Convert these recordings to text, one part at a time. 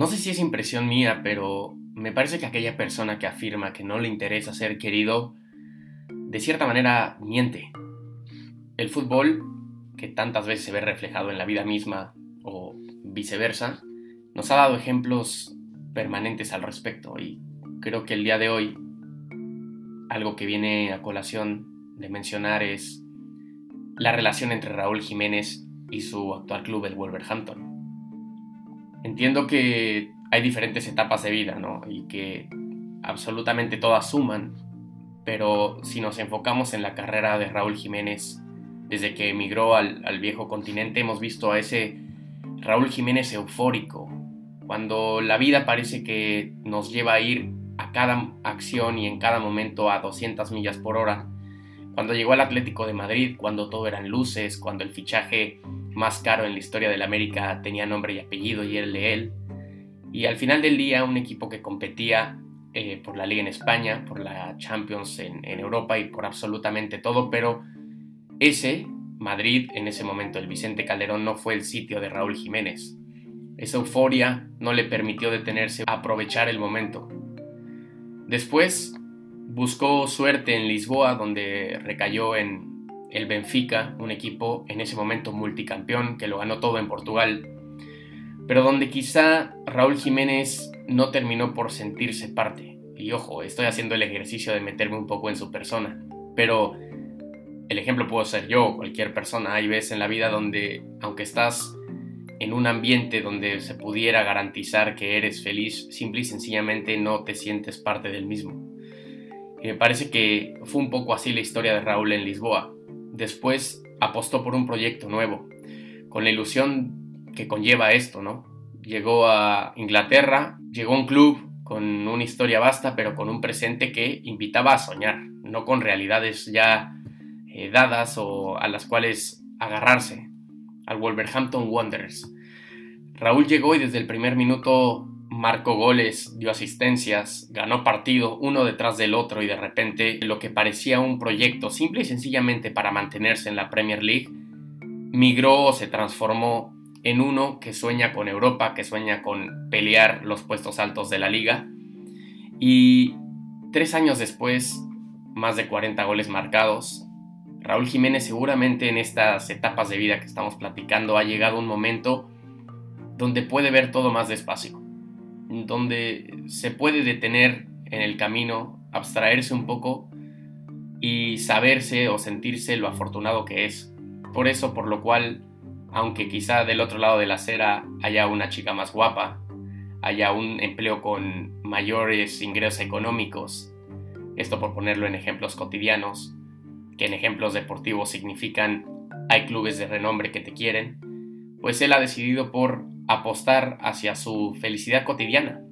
No sé si es impresión mía, pero me parece que aquella persona que afirma que no le interesa ser querido, de cierta manera miente. El fútbol, que tantas veces se ve reflejado en la vida misma o viceversa, nos ha dado ejemplos permanentes al respecto y creo que el día de hoy algo que viene a colación de mencionar es la relación entre Raúl Jiménez y su actual club, el Wolverhampton. Entiendo que hay diferentes etapas de vida, ¿no? Y que absolutamente todas suman, pero si nos enfocamos en la carrera de Raúl Jiménez, desde que emigró al, al viejo continente, hemos visto a ese Raúl Jiménez eufórico, cuando la vida parece que nos lleva a ir a cada acción y en cada momento a 200 millas por hora. Cuando llegó al Atlético de Madrid, cuando todo eran luces, cuando el fichaje más caro en la historia del América tenía nombre y apellido y era el él. Y al final del día un equipo que competía eh, por la Liga en España, por la Champions en, en Europa y por absolutamente todo, pero ese, Madrid, en ese momento el Vicente Calderón, no fue el sitio de Raúl Jiménez. Esa euforia no le permitió detenerse a aprovechar el momento. Después buscó suerte en Lisboa, donde recayó en el Benfica, un equipo en ese momento multicampeón que lo ganó todo en Portugal, pero donde quizá Raúl Jiménez no terminó por sentirse parte. Y ojo, estoy haciendo el ejercicio de meterme un poco en su persona, pero el ejemplo puedo ser yo o cualquier persona. Hay veces en la vida donde, aunque estás en un ambiente donde se pudiera garantizar que eres feliz, simple y sencillamente no te sientes parte del mismo. Me parece que fue un poco así la historia de Raúl en Lisboa. Después apostó por un proyecto nuevo, con la ilusión que conlleva esto, ¿no? Llegó a Inglaterra, llegó a un club con una historia vasta, pero con un presente que invitaba a soñar, no con realidades ya eh, dadas o a las cuales agarrarse, al Wolverhampton Wanderers. Raúl llegó y desde el primer minuto marcó goles, dio asistencias, ganó partido uno detrás del otro y de repente lo que parecía un proyecto simple y sencillamente para mantenerse en la Premier League migró o se transformó en uno que sueña con Europa, que sueña con pelear los puestos altos de la liga. Y tres años después, más de 40 goles marcados, Raúl Jiménez seguramente en estas etapas de vida que estamos platicando ha llegado un momento donde puede ver todo más despacio, donde se puede detener en el camino, abstraerse un poco y saberse o sentirse lo afortunado que es. Por eso, por lo cual, aunque quizá del otro lado de la acera haya una chica más guapa, haya un empleo con mayores ingresos económicos, esto por ponerlo en ejemplos cotidianos, que en ejemplos deportivos significan hay clubes de renombre que te quieren, pues él ha decidido por apostar hacia su felicidad cotidiana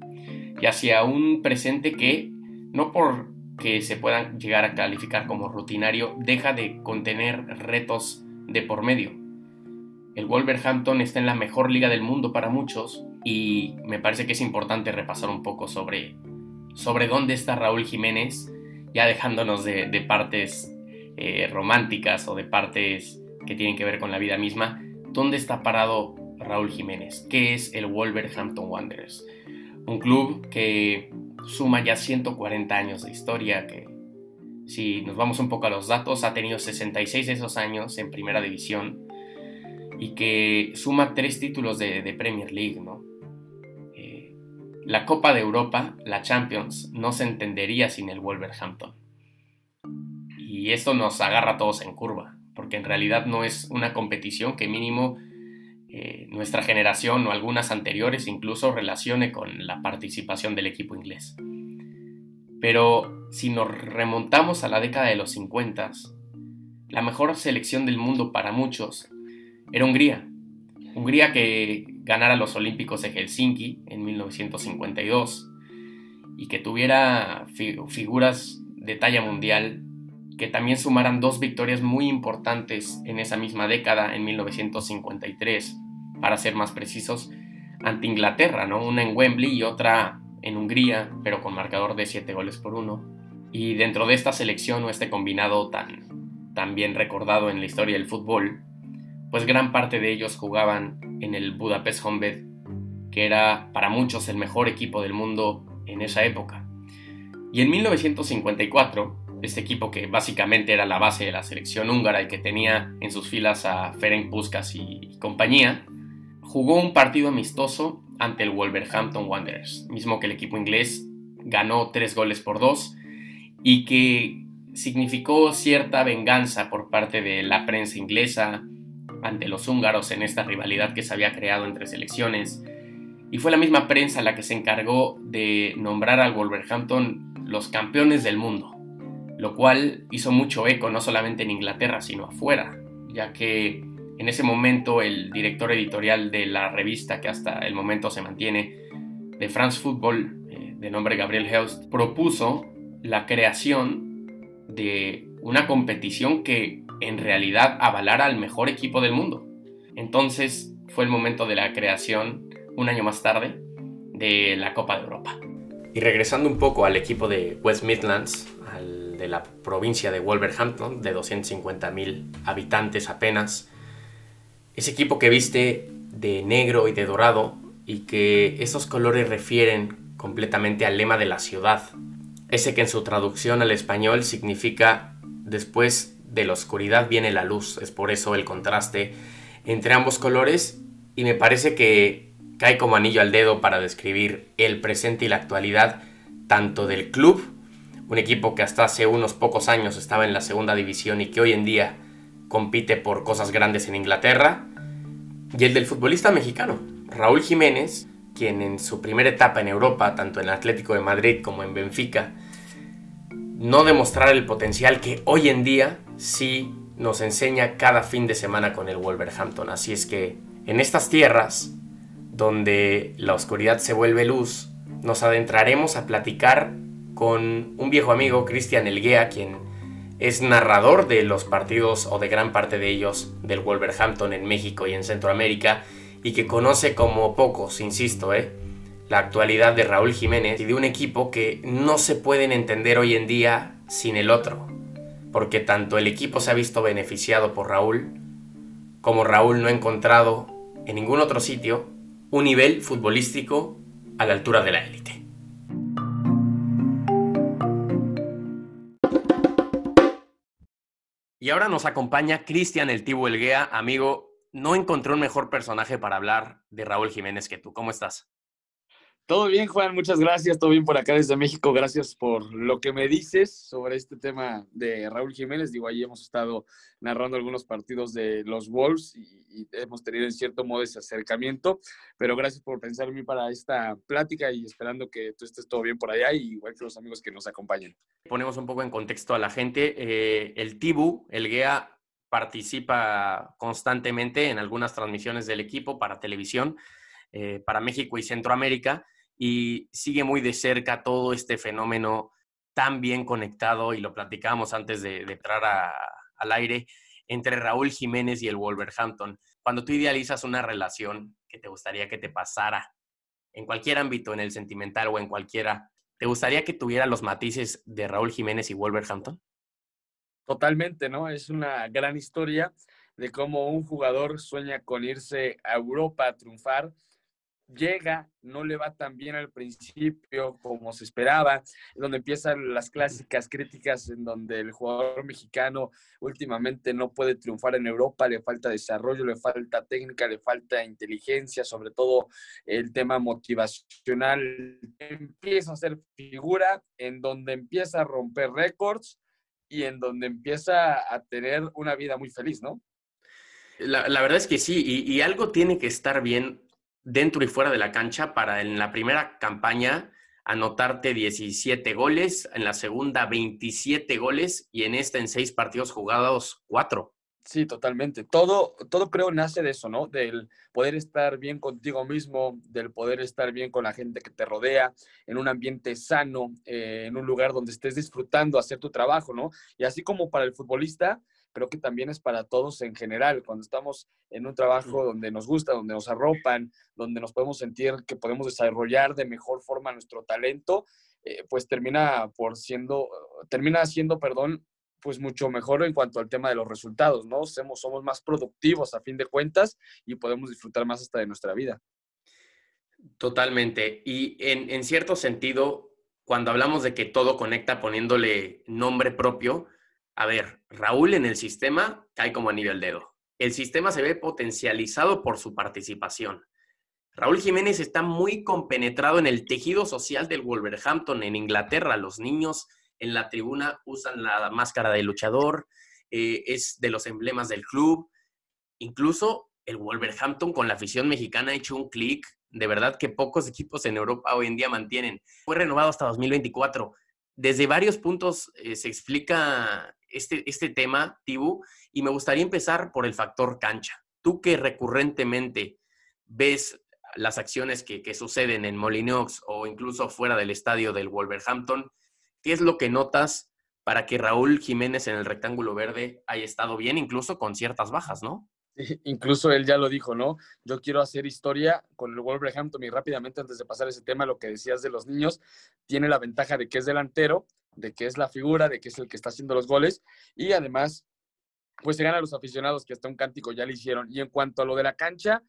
y hacia un presente que, no por que se puedan llegar a calificar como rutinario, deja de contener retos de por medio. El Wolverhampton está en la mejor liga del mundo para muchos y me parece que es importante repasar un poco sobre, sobre dónde está Raúl Jiménez, ya dejándonos de, de partes eh, románticas o de partes que tienen que ver con la vida misma, ¿dónde está parado Raúl Jiménez? ¿Qué es el Wolverhampton Wanderers? Un club que suma ya 140 años de historia, que si nos vamos un poco a los datos, ha tenido 66 de esos años en primera división y que suma tres títulos de, Premier League, ¿no? Eh, la Copa de Europa, la Champions, no se entendería sin el Wolverhampton. Y esto nos agarra a todos en curva, porque en realidad no es una competición que mínimo eh, nuestra generación o algunas anteriores incluso relacione con la participación del equipo inglés. Pero si nos remontamos a la década de los 50, la mejor selección del mundo para muchos era Hungría. Hungría que ganara los Olímpicos de Helsinki en 1952 y que tuviera figuras de talla mundial que también sumaran dos victorias muy importantes en esa misma década, en 1953, para ser más precisos, ante Inglaterra, ¿no? Una en Wembley y otra en Hungría, pero con marcador de 7 goles por 1. Y dentro de esta selección o este combinado tan, tan bien recordado en la historia del fútbol, pues gran parte de ellos jugaban en el Budapest Honved, que era para muchos el mejor equipo del mundo en esa época. Y en 1954, este equipo que básicamente era la base de la selección húngara y que tenía en sus filas a Ferenc Puskas y, compañía, jugó un partido amistoso ante el Wolverhampton Wanderers, mismo que el equipo inglés ganó tres goles por dos y que significó cierta venganza por parte de la prensa inglesa ante los húngaros en esta rivalidad que se había creado entre selecciones. Y fue la misma prensa la que se encargó de nombrar al Wolverhampton los campeones del mundo lo cual hizo mucho eco no solamente en Inglaterra, sino afuera, ya que en ese momento el director editorial de la revista que hasta el momento se mantiene, de France Football, eh, de nombre Gabriel Heust, propuso la creación de una competición que en realidad avalara al mejor equipo del mundo. Entonces fue el momento de la creación, un año más tarde, de la Copa de Europa. Y regresando un poco al equipo de West Midlands, de la provincia de Wolverhampton, de 250.000 habitantes apenas. Ese equipo que viste de negro y de dorado y que esos colores refieren completamente al lema de la ciudad. Ese que en su traducción al español significa después de la oscuridad viene la luz. Es por eso el contraste entre ambos colores y me parece que cae como anillo al dedo para describir el presente y la actualidad tanto del club un equipo que hasta hace unos pocos años estaba en la segunda división y que hoy en día compite por cosas grandes en Inglaterra, y el del futbolista mexicano, Raúl Jiménez, quien en su primera etapa en Europa, tanto en Atlético de Madrid como en Benfica, no demostrara el potencial que hoy en día sí nos enseña cada fin de semana con el Wolverhampton. Así es que en estas tierras, donde la oscuridad se vuelve luz, nos adentraremos a platicar con un viejo amigo, Cristian Elguea, quien es narrador de los partidos o de gran parte de ellos del Wolverhampton en México y en Centroamérica y que conoce como pocos, insisto, ¿eh? la actualidad de Raúl Jiménez y de un equipo que no se pueden entender hoy en día sin el otro, porque tanto el equipo se ha visto beneficiado por Raúl, como Raúl no ha encontrado en ningún otro sitio un nivel futbolístico a la altura de la élite. Y ahora nos acompaña Cristian el Tibu Elguea. Amigo, no encontré un mejor personaje para hablar de Raúl Jiménez que tú. ¿Cómo estás? Todo bien, Juan, muchas gracias. Todo bien por acá desde México. Gracias por lo que me dices sobre este tema de Raúl Jiménez. Digo, ahí hemos estado narrando algunos partidos de los Wolves y, hemos tenido en cierto modo ese acercamiento. Pero gracias por pensar en mí para esta plática y esperando que tú estés todo bien por allá y igual que los amigos que nos acompañen. Ponemos un poco en contexto a la gente. Eh, el Tibu, el GEA, participa constantemente en algunas transmisiones del equipo para televisión. Eh, para México y Centroamérica y sigue muy de cerca todo este fenómeno tan bien conectado, y lo platicábamos antes de, entrar al aire, entre Raúl Jiménez y el Wolverhampton. Cuando tú idealizas una relación que te gustaría que te pasara en cualquier ámbito, en el sentimental o en cualquiera, ¿te gustaría que tuviera los matices de Raúl Jiménez y Wolverhampton? Totalmente, ¿no? Es una gran historia de cómo un jugador sueña con irse a Europa a triunfar llega, no le va tan bien al principio como se esperaba, donde empiezan las clásicas críticas en donde el jugador mexicano últimamente no puede triunfar en Europa, le falta desarrollo, le falta técnica, le falta inteligencia, sobre todo el tema motivacional, empieza a ser figura en donde empieza a romper récords y en donde empieza a tener una vida muy feliz, ¿no? La, verdad es que sí, y, y algo tiene que estar bien dentro y fuera de la cancha para en la primera campaña anotarte 17 goles, en la segunda 27 goles y en esta en seis partidos jugados 4. Sí, totalmente. Todo, todo creo nace de eso, ¿no? Del poder estar bien contigo mismo, del poder estar bien con la gente que te rodea, en un ambiente sano, eh, en un lugar donde estés disfrutando hacer tu trabajo, ¿no? Y así como para el futbolista, creo que también es para todos en general. Cuando estamos en un trabajo donde nos gusta, donde nos arropan, donde nos podemos sentir que podemos desarrollar de mejor forma nuestro talento, eh, pues termina por siendo, termina siendo, perdón, pues mucho mejor en cuanto al tema de los resultados, ¿no? Somos, somos más productivos a fin de cuentas y podemos disfrutar más hasta de nuestra vida. Totalmente. Y en, en cierto sentido, cuando hablamos de que todo conecta poniéndole nombre propio, a ver, Raúl en el sistema cae como anillo al dedo. El sistema se ve potencializado por su participación. Raúl Jiménez está muy compenetrado en el tejido social del Wolverhampton en Inglaterra. Los niños en la tribuna usan la máscara de luchador, eh, es de los emblemas del club. Incluso el Wolverhampton con la afición mexicana ha hecho un clic, de verdad que pocos equipos en Europa hoy en día mantienen. Fue renovado hasta 2024. Desde varios puntos eh, se explica este, este tema, Tibu, y me gustaría empezar por el factor cancha. Tú que recurrentemente ves las acciones que, que suceden en Molinox o incluso fuera del estadio del Wolverhampton, ¿Qué es lo que notas para que Raúl Jiménez en el rectángulo verde haya estado bien, incluso con ciertas bajas, ¿no? incluso él ya lo dijo, ¿no? Yo quiero hacer historia con el Wolverhampton y rápidamente antes de pasar ese tema, lo que decías de los niños, tiene la ventaja de que es delantero, de que es la figura, de que es el que está haciendo los goles y además, pues se gana a los aficionados que hasta un cántico ya le hicieron. Y en cuanto a lo de la cancha,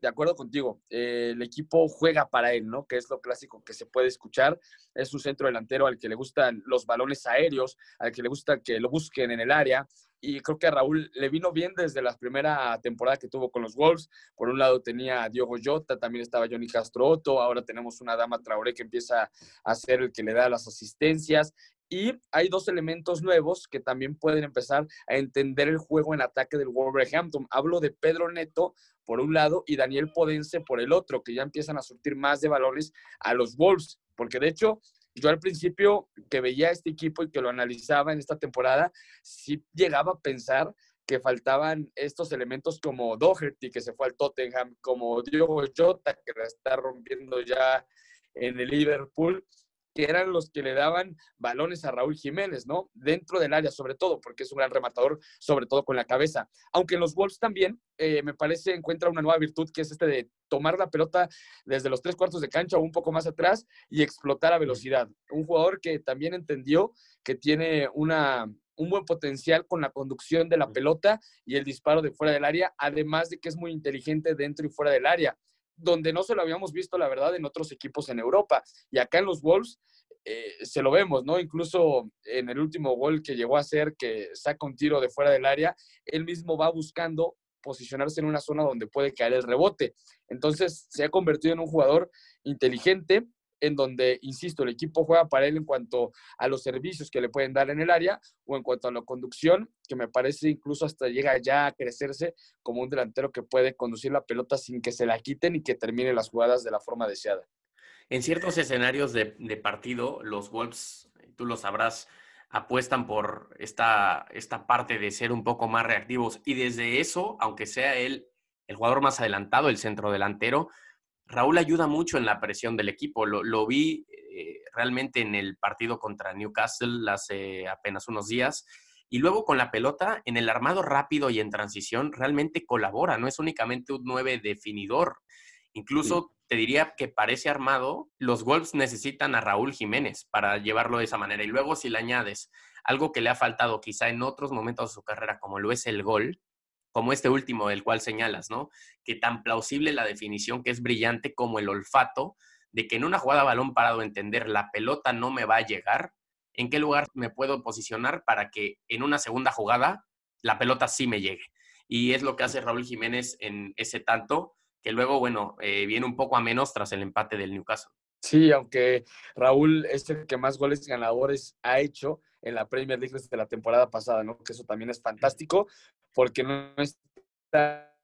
de acuerdo contigo, eh, el equipo juega para él, ¿no? Que es lo clásico que se puede escuchar. Es un centro delantero al que le gustan los balones aéreos, al que le gusta que lo busquen en el área. Y creo que a Raúl le vino bien desde la primera temporada que tuvo con los Wolves. Por un lado tenía a Diogo Jota, también estaba Johnny Castro Otto, ahora tenemos una Dama Traoré que empieza a ser el que le da las asistencias. Y hay dos elementos nuevos que también pueden empezar a entender el juego en ataque del Wolverhampton. Hablo de Pedro Neto por un lado y Daniel Podense por el otro, que ya empiezan a surtir más de valores a los Wolves, porque de hecho yo al principio que veía este equipo y que lo analizaba en esta temporada, sí llegaba a pensar que faltaban estos elementos como Doherty, que se fue al Tottenham, como Diogo Jota, que la está rompiendo ya en el Liverpool, que eran los que le daban balones a Raúl Jiménez, ¿no? Dentro del área, sobre todo, porque es un gran rematador, sobre todo con la cabeza. Aunque en los Wolves también, eh, me parece, encuentra una nueva virtud, que es este de tomar la pelota desde los tres cuartos de cancha o un poco más atrás y explotar a velocidad. Un jugador que también entendió que tiene una, un buen potencial con la conducción de la pelota y el disparo de fuera del área, además de que es muy inteligente dentro y fuera del área donde no se lo habíamos visto, la verdad, en otros equipos en Europa. Y acá en los Wolves eh, se lo vemos, ¿no? Incluso en el último gol que llegó a hacer, que saca un tiro de fuera del área, él mismo va buscando posicionarse en una zona donde puede caer el rebote. Entonces se ha convertido en un jugador inteligente, en donde, insisto, el equipo juega para él en cuanto a los servicios que le pueden dar en el área o en cuanto a la conducción, que me parece incluso hasta llega ya a crecerse como un delantero que puede conducir la pelota sin que se la quiten y que termine las jugadas de la forma deseada. En ciertos escenarios de, partido, los Wolves, tú lo sabrás, apuestan por esta, esta parte de ser un poco más reactivos y desde eso, aunque sea él el jugador más adelantado, el centro delantero, Raúl ayuda mucho en la presión del equipo. Lo, vi eh, realmente en el partido contra Newcastle hace apenas unos días. Y luego con la pelota, en el armado rápido y en transición, realmente colabora, no es únicamente un 9 definidor. Incluso te diría que parece armado, los Wolves necesitan a Raúl Jiménez para llevarlo de esa manera. Y luego si le añades algo que le ha faltado quizá en otros momentos de su carrera, como lo es el gol, como este último del cual señalas, ¿no? Que tan plausible la definición que es brillante como el olfato de que en una jugada balón parado entender la pelota no me va a llegar, en qué lugar me puedo posicionar para que en una segunda jugada la pelota sí me llegue. Y es lo que hace Raúl Jiménez en ese tanto, que luego, bueno, eh, viene un poco a menos tras el empate del Newcastle. Sí, aunque Raúl es el que más goles ganadores ha hecho en la Premier League desde la temporada pasada, ¿no? Que eso también es fantástico, porque no está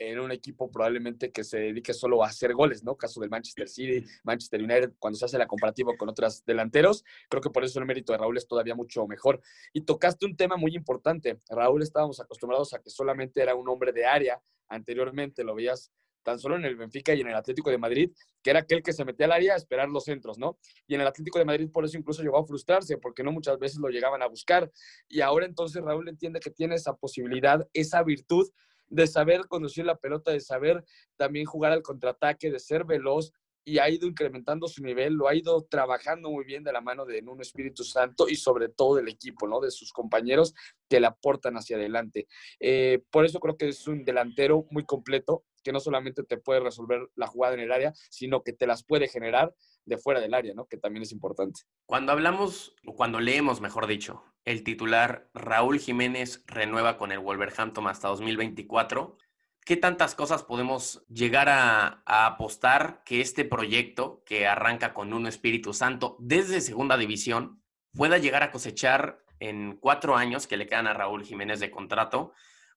en un equipo probablemente que se dedique solo a hacer goles, ¿no? Caso del Manchester City, Manchester United, cuando se hace la comparativa con otros delanteros, creo que por eso el mérito de Raúl es todavía mucho mejor. Y tocaste un tema muy importante. Raúl estábamos acostumbrados a que solamente era un hombre de área, anteriormente lo veías tan solo en el Benfica y en el Atlético de Madrid, que era aquel que se metía al área a esperar los centros, ¿no? Y en el Atlético de Madrid por eso incluso llegó a frustrarse, porque no muchas veces lo llegaban a buscar. Y ahora entonces Raúl entiende que tiene esa posibilidad, esa virtud de saber conducir la pelota, de saber también jugar al contraataque, de ser veloz y ha ido incrementando su nivel, lo ha ido trabajando muy bien de la mano de un Espíritu Santo y sobre todo del equipo, ¿no? De sus compañeros que le aportan hacia adelante. Eh, por eso creo que es un delantero muy completo, que no solamente te puede resolver la jugada en el área, sino que te las puede generar de fuera del área, ¿no? Que también es importante. Cuando hablamos, o cuando leemos, mejor dicho, el titular Raúl Jiménez renueva con el Wolverhampton hasta 2024, ¿qué tantas cosas podemos llegar a, apostar que este proyecto, que arranca con un Espíritu Santo desde Segunda División, pueda llegar a cosechar en cuatro años que le quedan a Raúl Jiménez de contrato,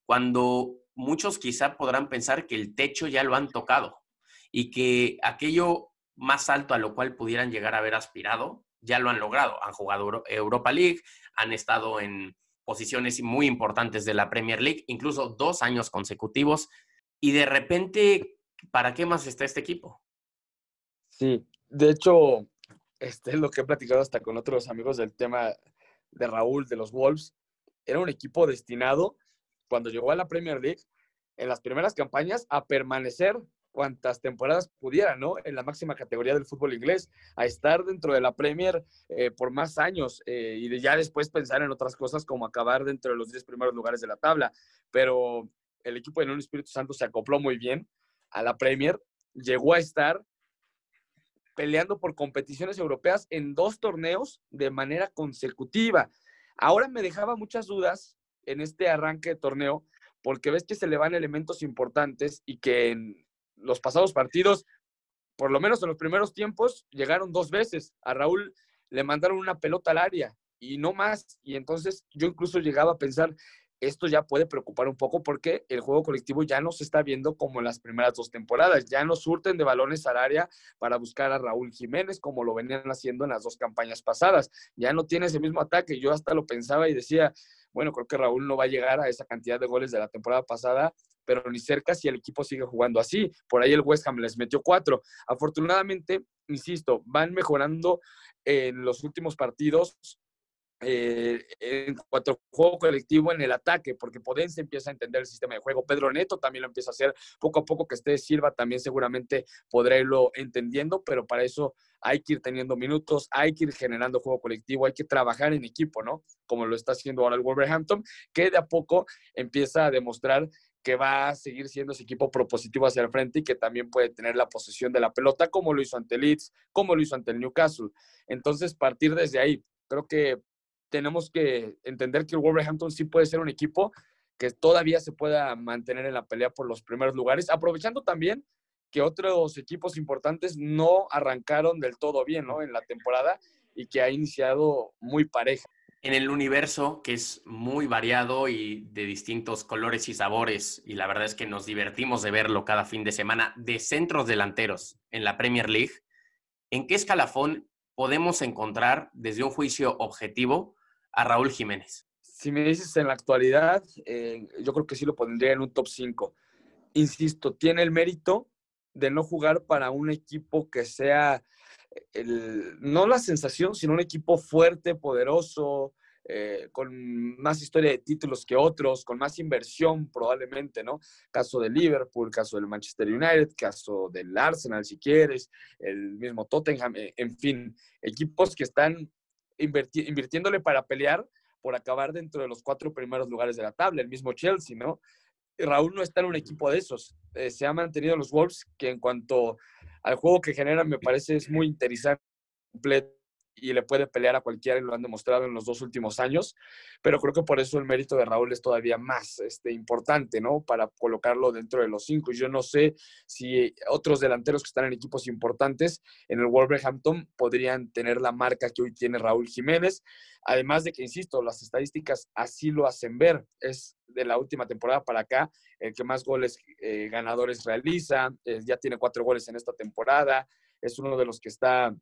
cuando muchos quizá podrán pensar que el techo ya lo han tocado y que aquello más alto a lo cual pudieran llegar a haber aspirado, ya lo han logrado. Han jugado Europa League, han estado en posiciones muy importantes de la Premier League, incluso dos años consecutivos, y de repente, ¿para qué más está este equipo? Sí, de hecho, este es lo que he platicado hasta con otros amigos del tema de Raúl, de los Wolves. Era un equipo destinado, cuando llegó a la Premier League, en las primeras campañas, a permanecer cuantas temporadas pudiera, ¿no? En la máxima categoría del fútbol inglés, a estar dentro de la Premier eh, por más años eh, y ya después pensar en otras cosas como acabar dentro de los 10 primeros lugares de la tabla. Pero el equipo de un Espíritu Santo se acopló muy bien a la Premier, llegó a estar peleando por competiciones europeas en dos torneos de manera consecutiva. Ahora me dejaba muchas dudas en este arranque de torneo porque ves que se le van elementos importantes y que en los pasados partidos, por lo menos en los primeros tiempos, llegaron dos veces. A Raúl le mandaron una pelota al área y no más. Y entonces yo incluso llegaba a pensar, esto ya puede preocupar un poco porque el juego colectivo ya no se está viendo como en las primeras dos temporadas. Ya no surten de balones al área para buscar a Raúl Jiménez como lo venían haciendo en las dos campañas pasadas. Ya no tiene ese mismo ataque. Yo hasta lo pensaba y decía, bueno, creo que Raúl no va a llegar a esa cantidad de goles de la temporada pasada pero ni cerca si el equipo sigue jugando así. Por ahí el West Ham les metió cuatro. Afortunadamente, insisto, van mejorando en los últimos partidos eh, en cuanto al juego colectivo en el ataque, porque Podense empieza a entender el sistema de juego. Pedro Neto también lo empieza a hacer. Poco a poco que esté Silva también seguramente podrá irlo entendiendo, pero para eso hay que ir teniendo minutos, hay que ir generando juego colectivo, hay que trabajar en equipo, ¿no? Como lo está haciendo ahora el Wolverhampton, que de a poco empieza a demostrar que va a seguir siendo ese equipo propositivo hacia el frente y que también puede tener la posesión de la pelota, como lo hizo ante Leeds, como lo hizo ante el Newcastle. Entonces, partir desde ahí, creo que tenemos que entender que el Wolverhampton sí puede ser un equipo que todavía se pueda mantener en la pelea por los primeros lugares, aprovechando también que otros equipos importantes no arrancaron del todo bien ¿no? en la temporada y que ha iniciado muy pareja en el universo que es muy variado y de distintos colores y sabores, y la verdad es que nos divertimos de verlo cada fin de semana, de centros delanteros en la Premier League, ¿en qué escalafón podemos encontrar desde un juicio objetivo a Raúl Jiménez? Si me dices en la actualidad, eh, yo creo que sí lo pondría en un top 5. Insisto, tiene el mérito de no jugar para un equipo que sea no la sensación, sino un equipo fuerte, poderoso, eh, con más historia de títulos que otros, con más inversión probablemente, ¿no? Caso de Liverpool, caso del Manchester United, caso del Arsenal, si quieres, el mismo Tottenham, eh, en fin, equipos que están invirtiéndole para pelear por acabar dentro de los cuatro primeros lugares de la tabla, el mismo Chelsea, ¿no? Raúl no está en un equipo de esos. Eh, se ha mantenido los Wolves, que en cuanto al juego que generan me parece es muy interesante completo y le puede pelear a cualquiera y lo han demostrado en los dos últimos años, pero creo que por eso el mérito de Raúl es todavía más este, importante, ¿no? Para colocarlo dentro de los cinco. Yo no sé si otros delanteros que están en equipos importantes en el Wolverhampton podrían tener la marca que hoy tiene Raúl Jiménez, además de que, insisto, las estadísticas así lo hacen ver. Es de la última temporada para acá el que más goles eh, ganadores realiza, eh, ya tiene cuatro goles en esta temporada, es uno de los que está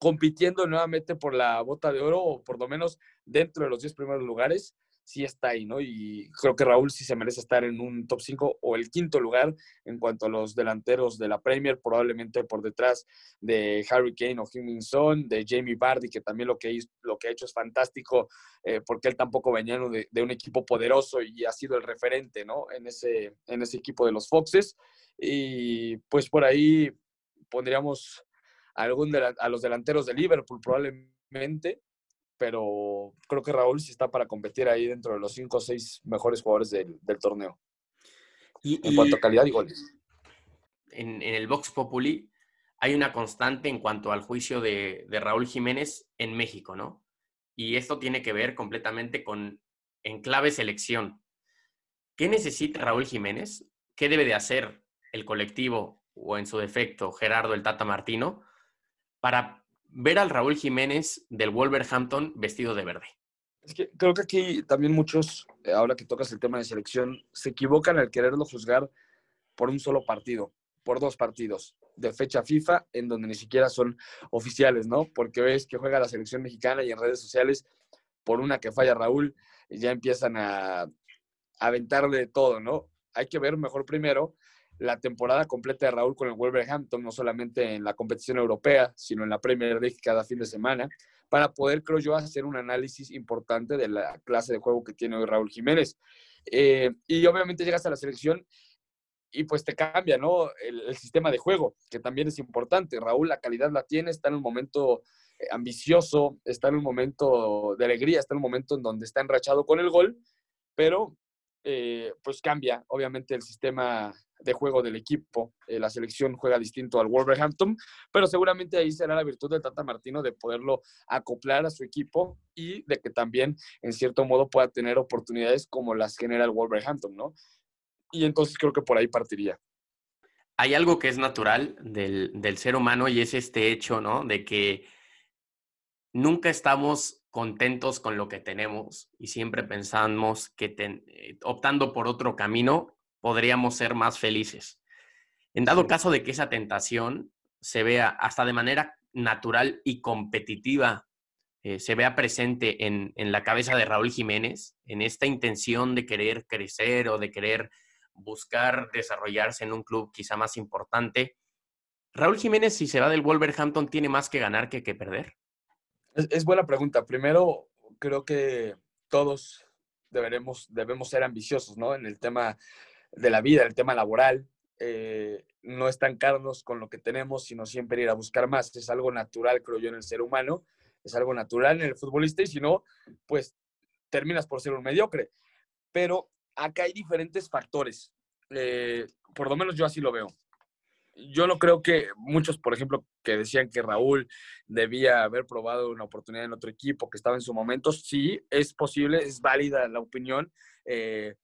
compitiendo nuevamente por la bota de oro o por lo menos dentro de los 10 primeros lugares, sí está ahí, ¿no? Y creo que Raúl sí se merece estar en un top 5 o el quinto lugar en cuanto a los delanteros de la Premier, probablemente por detrás de Harry Kane o Son, de Jamie Vardy, que también lo que, lo que ha hecho es fantástico, eh, porque él tampoco venía de, de, un equipo poderoso y ha sido el referente, ¿no? En ese, en ese equipo de los Foxes. Y pues por ahí pondríamos algún a los delanteros de Liverpool probablemente, pero creo que Raúl sí está para competir ahí dentro de los cinco o seis mejores jugadores del, torneo. Y, en cuanto a calidad y goles. En, el Vox Populi hay una constante en cuanto al juicio de, de Raúl Jiménez en México, ¿no? Y esto tiene que ver completamente con en clave selección. ¿Qué necesita Raúl Jiménez? ¿Qué debe de hacer el colectivo o en su defecto Gerardo el Tata Martino para ver al Raúl Jiménez del Wolverhampton vestido de verde? Es que creo que aquí también muchos, eh, ahora que tocas el tema de selección, se equivocan al quererlo juzgar por un solo partido, por dos partidos de fecha FIFA en donde ni siquiera son oficiales, ¿no? Porque ves que juega la selección mexicana y en redes sociales, por una que falla Raúl, ya empiezan a, aventarle todo, ¿no? Hay que ver mejor primero la temporada completa de Raúl con el Wolverhampton, no solamente en la competición europea, sino en la Premier League cada fin de semana, para poder, creo yo, hacer un análisis importante de la clase de juego que tiene hoy Raúl Jiménez. Eh, y obviamente llegas a la selección y pues te cambia, ¿no? El, sistema de juego, que también es importante. Raúl la calidad la tiene, está en un momento eh, ambicioso, está en un momento de alegría, está en un momento en donde está enrachado con el gol, pero eh, pues cambia obviamente el sistema de juego del equipo. Eh, la selección juega distinto al Wolverhampton, pero seguramente ahí será la virtud de Tata Martino de poderlo acoplar a su equipo y de que también en cierto modo pueda tener oportunidades como las genera el Wolverhampton, ¿no? Y entonces creo que por ahí partiría. Hay algo que es natural del, del ser humano y es este hecho, ¿no? De que nunca estamos contentos con lo que tenemos y siempre pensamos que eh, optando por otro camino podríamos ser más felices. En dado caso de que esa tentación se vea hasta de manera natural y competitiva, eh, se vea presente en, en, la cabeza de Raúl Jiménez, en esta intención de querer crecer o de querer buscar desarrollarse en un club quizá más importante. Raúl Jiménez, si se va del Wolverhampton, tiene más que ganar que que perder. Es, buena pregunta. Primero, creo que todos deberemos, debemos ser ambiciosos, ¿no? En el tema de la vida, el tema laboral. Eh, no estancarnos con lo que tenemos, sino siempre ir a buscar más. Es algo natural, creo yo, en el ser humano. Es algo natural en el futbolista y si no, pues terminas por ser un mediocre. Pero acá hay diferentes factores. Eh, por lo menos yo así lo veo. Yo no creo que muchos, por ejemplo, que decían que Raúl debía haber probado una oportunidad en otro equipo que estaba en su momento, sí, es posible, es válida la opinión. Eh,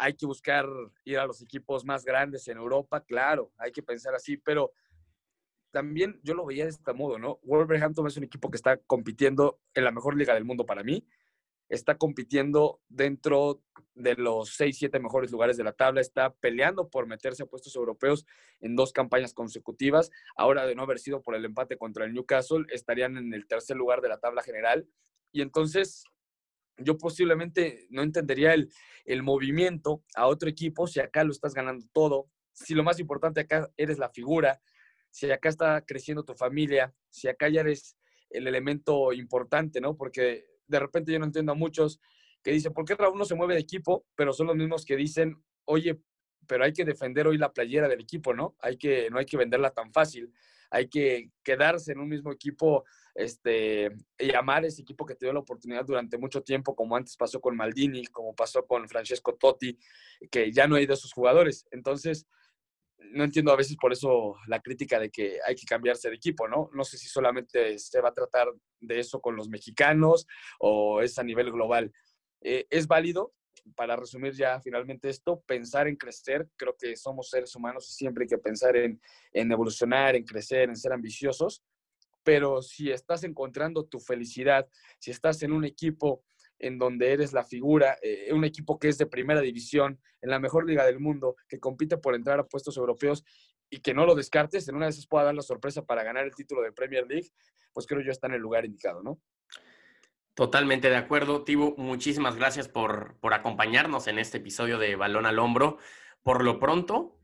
hay que buscar ir a los equipos más grandes en Europa, claro, hay que pensar así, pero también yo lo veía de este modo, ¿no? Wolverhampton es un equipo que está compitiendo en la mejor liga del mundo para mí está compitiendo dentro de los 6, 7 mejores lugares de la tabla, está peleando por meterse a puestos europeos en dos campañas consecutivas. Ahora, de no haber sido por el empate contra el Newcastle, estarían en el tercer lugar de la tabla general. Y entonces, yo posiblemente no entendería el, el movimiento a otro equipo si acá lo estás ganando todo, si lo más importante acá eres la figura, si acá está creciendo tu familia, si acá ya eres el elemento importante, ¿no? Porque de repente yo no entiendo a muchos que dicen, ¿por qué Raúl no se mueve de equipo? Pero son los mismos que dicen, oye, pero hay que defender hoy la playera del equipo, ¿no? Hay que, no hay que venderla tan fácil. Hay que quedarse en un mismo equipo este, y amar ese equipo que te dio la oportunidad durante mucho tiempo, como antes pasó con Maldini, como pasó con Francesco Totti, que ya no hay de esos jugadores. Entonces, no entiendo a veces por eso la crítica de que hay que cambiarse de equipo, ¿no? No sé si solamente se va a tratar de eso con los mexicanos o es a nivel global. Eh, es válido, para resumir ya finalmente esto, pensar en crecer. Creo que somos seres humanos y siempre hay que pensar en, en evolucionar, en crecer, en ser ambiciosos. Pero si estás encontrando tu felicidad, si estás en un equipo en donde eres la figura, eh, un equipo que es de primera división, en la mejor liga del mundo, que compite por entrar a puestos europeos y que no lo descartes, en una de esas pueda dar la sorpresa para ganar el título de Premier League, pues creo yo está en el lugar indicado, ¿no? Totalmente de acuerdo, Tibo. Muchísimas gracias por, por acompañarnos en este episodio de Balón al Hombro. Por lo pronto,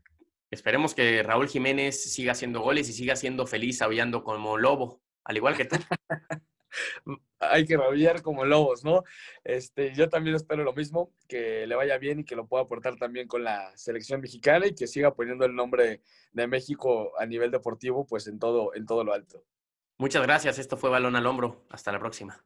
esperemos que Raúl Jiménez siga haciendo goles y siga siendo feliz aullando como lobo, al igual que tú. hay que rabiar como lobos, ¿no? Este, yo también espero lo mismo, que le vaya bien y que lo pueda aportar también con la selección mexicana y que siga poniendo el nombre de México a nivel deportivo, pues en todo, en todo lo alto. Muchas gracias. Esto fue Balón al Hombro. Hasta la próxima.